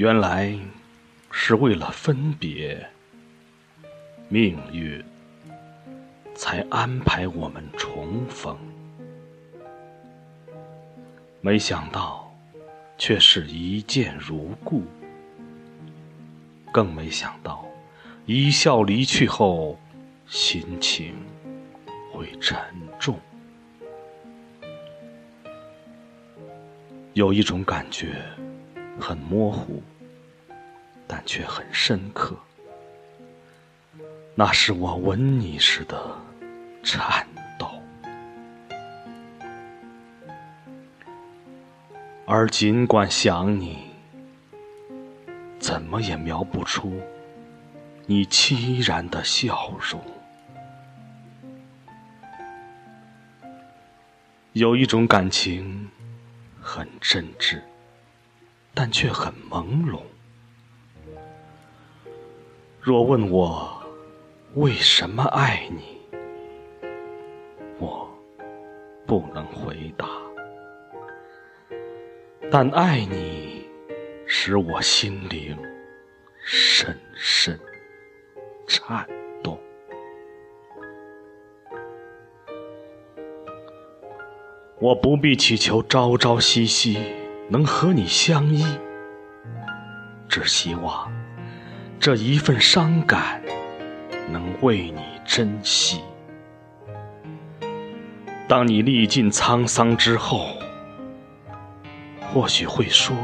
原来是为了分别，命运才安排我们重逢。没想到，却是一见如故。更没想到，一笑离去后，心情会沉重。有一种感觉，很模糊，但却很深刻。那是我吻你时的颤抖。而尽管想你，怎么也描不出你凄然的笑容。有一种感情。很真挚，但却很朦胧。若问我为什么爱你，我不能回答。但爱你，使我心灵深深颤动。我不必祈求朝朝夕夕能和你相依，只希望这一份伤感能为你珍惜。当你历尽沧桑之后，或许会说：“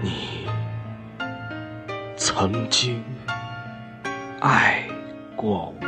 你曾经爱过我。”